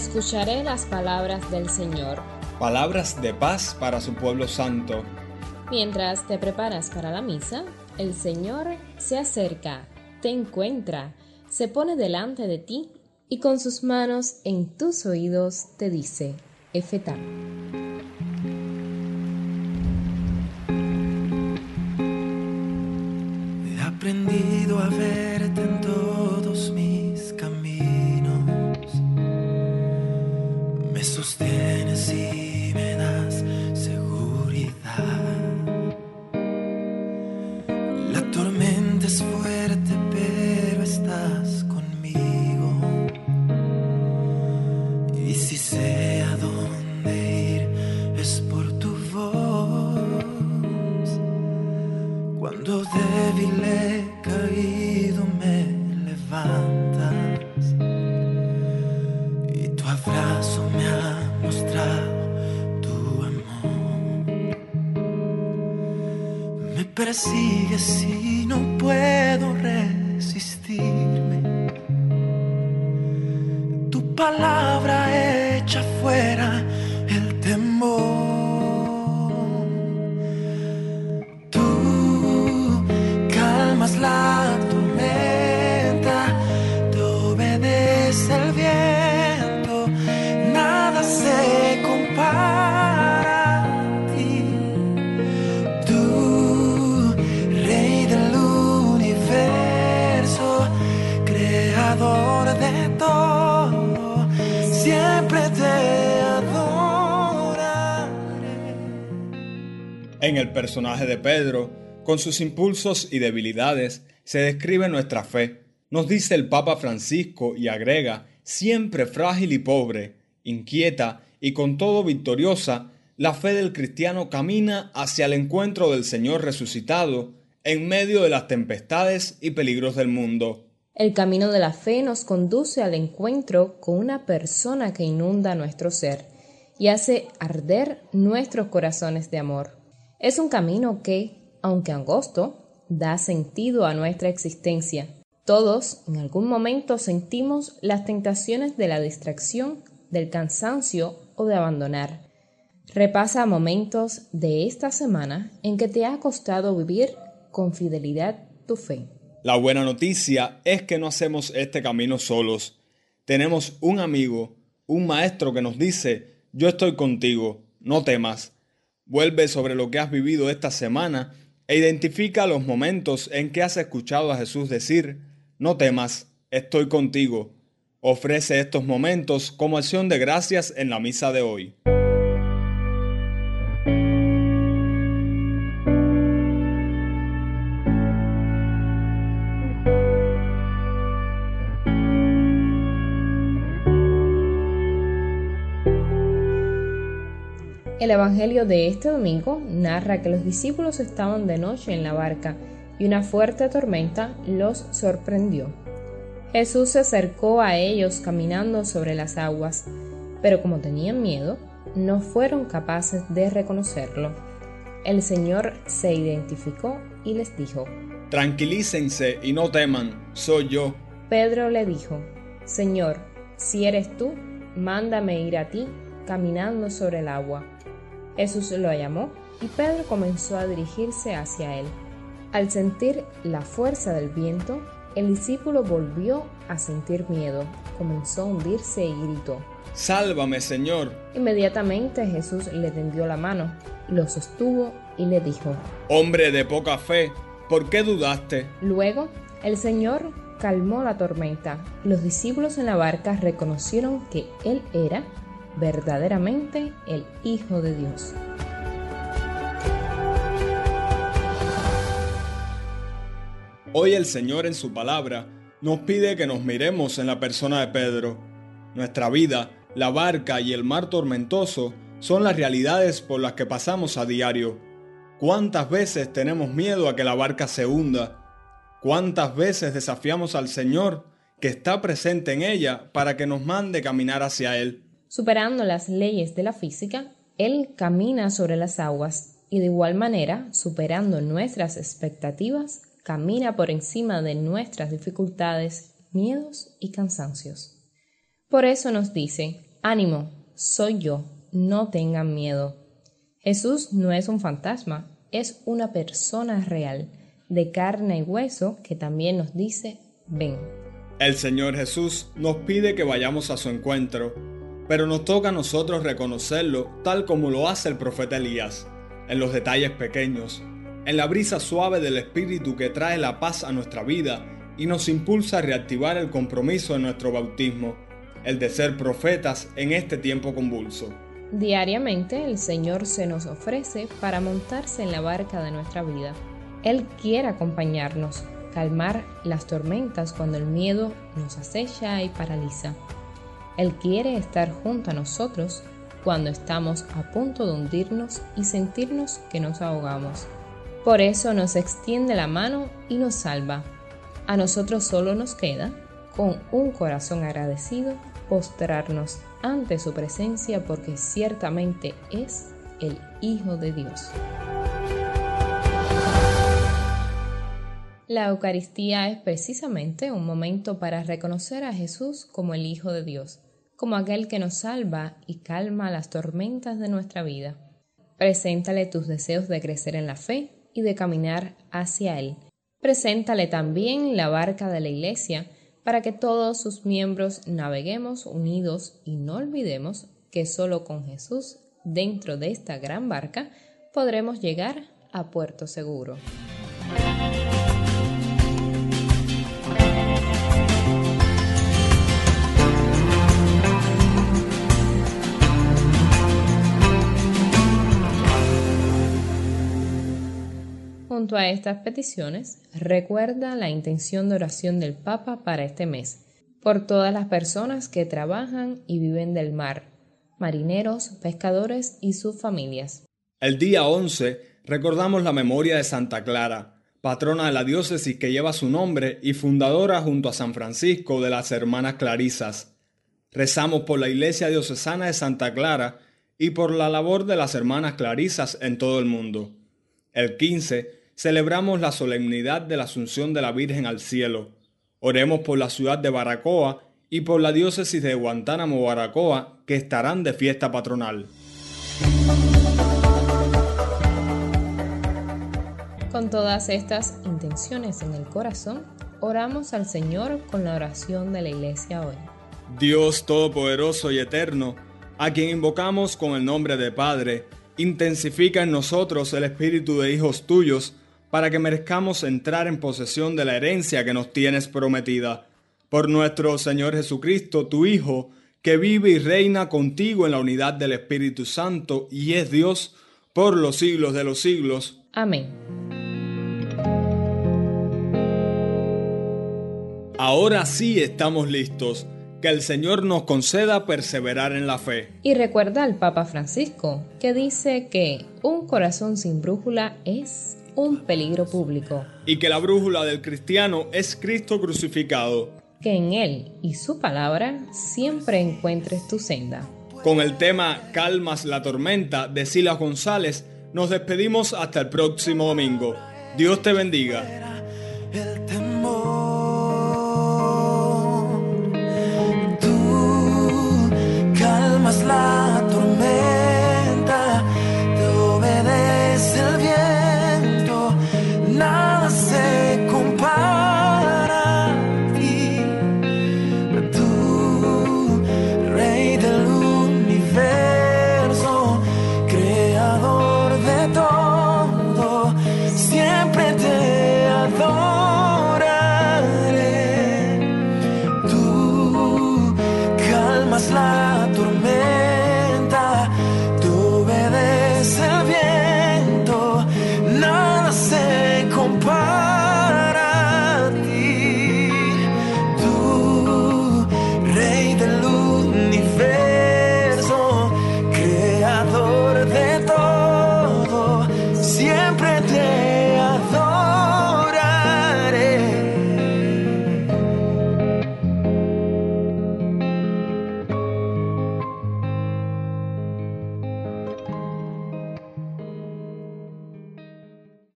Escucharé las palabras del Señor. Palabras de paz para su pueblo santo. Mientras te preparas para la misa, el Señor se acerca, te encuentra, se pone delante de ti y con sus manos en tus oídos te dice, Efetá. He aprendido a verte en Me persigues y no puedo resistirme. Tu palabra echa fuera En el personaje de Pedro, con sus impulsos y debilidades, se describe nuestra fe. Nos dice el Papa Francisco y agrega, siempre frágil y pobre, inquieta y con todo victoriosa, la fe del cristiano camina hacia el encuentro del Señor resucitado en medio de las tempestades y peligros del mundo. El camino de la fe nos conduce al encuentro con una persona que inunda nuestro ser y hace arder nuestros corazones de amor. Es un camino que, aunque angosto, da sentido a nuestra existencia. Todos en algún momento sentimos las tentaciones de la distracción, del cansancio o de abandonar. Repasa momentos de esta semana en que te ha costado vivir con fidelidad tu fe. La buena noticia es que no hacemos este camino solos. Tenemos un amigo, un maestro que nos dice, yo estoy contigo, no temas. Vuelve sobre lo que has vivido esta semana e identifica los momentos en que has escuchado a Jesús decir, no temas, estoy contigo. Ofrece estos momentos como acción de gracias en la misa de hoy. El Evangelio de este domingo narra que los discípulos estaban de noche en la barca y una fuerte tormenta los sorprendió. Jesús se acercó a ellos caminando sobre las aguas, pero como tenían miedo, no fueron capaces de reconocerlo. El Señor se identificó y les dijo, Tranquilícense y no teman, soy yo. Pedro le dijo, Señor, si eres tú, mándame ir a ti caminando sobre el agua. Jesús lo llamó y Pedro comenzó a dirigirse hacia él. Al sentir la fuerza del viento, el discípulo volvió a sentir miedo, comenzó a hundirse y gritó. Sálvame, Señor. Inmediatamente Jesús le tendió la mano, lo sostuvo y le dijo, Hombre de poca fe, ¿por qué dudaste? Luego, el Señor calmó la tormenta. Los discípulos en la barca reconocieron que Él era verdaderamente el Hijo de Dios. Hoy el Señor en su palabra nos pide que nos miremos en la persona de Pedro. Nuestra vida, la barca y el mar tormentoso son las realidades por las que pasamos a diario. ¿Cuántas veces tenemos miedo a que la barca se hunda? ¿Cuántas veces desafiamos al Señor que está presente en ella para que nos mande caminar hacia Él? Superando las leyes de la física, Él camina sobre las aguas y de igual manera, superando nuestras expectativas, camina por encima de nuestras dificultades, miedos y cansancios. Por eso nos dice, Ánimo, soy yo, no tengan miedo. Jesús no es un fantasma, es una persona real, de carne y hueso, que también nos dice, ven. El Señor Jesús nos pide que vayamos a su encuentro, pero nos toca a nosotros reconocerlo tal como lo hace el profeta Elías, en los detalles pequeños, en la brisa suave del Espíritu que trae la paz a nuestra vida y nos impulsa a reactivar el compromiso de nuestro bautismo, el de ser profetas en este tiempo convulso. Diariamente el Señor se nos ofrece para montarse en la barca de nuestra vida. Él quiere acompañarnos, calmar las tormentas cuando el miedo nos acecha y paraliza. Él quiere estar junto a nosotros cuando estamos a punto de hundirnos y sentirnos que nos ahogamos. Por eso nos extiende la mano y nos salva. A nosotros solo nos queda, con un corazón agradecido, postrarnos ante su presencia porque ciertamente es el Hijo de Dios. La Eucaristía es precisamente un momento para reconocer a Jesús como el Hijo de Dios, como aquel que nos salva y calma las tormentas de nuestra vida. Preséntale tus deseos de crecer en la fe y de caminar hacia Él. Preséntale también la barca de la Iglesia, para que todos sus miembros naveguemos unidos y no olvidemos que solo con Jesús dentro de esta gran barca podremos llegar a puerto seguro. A estas peticiones, recuerda la intención de oración del Papa para este mes, por todas las personas que trabajan y viven del mar, marineros, pescadores y sus familias. El día 11 recordamos la memoria de Santa Clara, patrona de la diócesis que lleva su nombre y fundadora junto a San Francisco de las Hermanas Clarisas. Rezamos por la Iglesia Diocesana de Santa Clara y por la labor de las Hermanas Clarisas en todo el mundo. El 15 celebramos la solemnidad de la Asunción de la Virgen al cielo. Oremos por la ciudad de Baracoa y por la diócesis de Guantánamo Baracoa, que estarán de fiesta patronal. Con todas estas intenciones en el corazón, oramos al Señor con la oración de la iglesia hoy. Dios Todopoderoso y Eterno, a quien invocamos con el nombre de Padre, intensifica en nosotros el espíritu de hijos tuyos, para que merezcamos entrar en posesión de la herencia que nos tienes prometida. Por nuestro Señor Jesucristo, tu Hijo, que vive y reina contigo en la unidad del Espíritu Santo y es Dios por los siglos de los siglos. Amén. Ahora sí estamos listos. Que el Señor nos conceda perseverar en la fe. Y recuerda al Papa Francisco, que dice que un corazón sin brújula es un peligro público. Y que la brújula del cristiano es Cristo crucificado. Que en Él y su palabra siempre encuentres tu senda. Con el tema Calmas la tormenta de Silas González, nos despedimos hasta el próximo domingo. Dios te bendiga.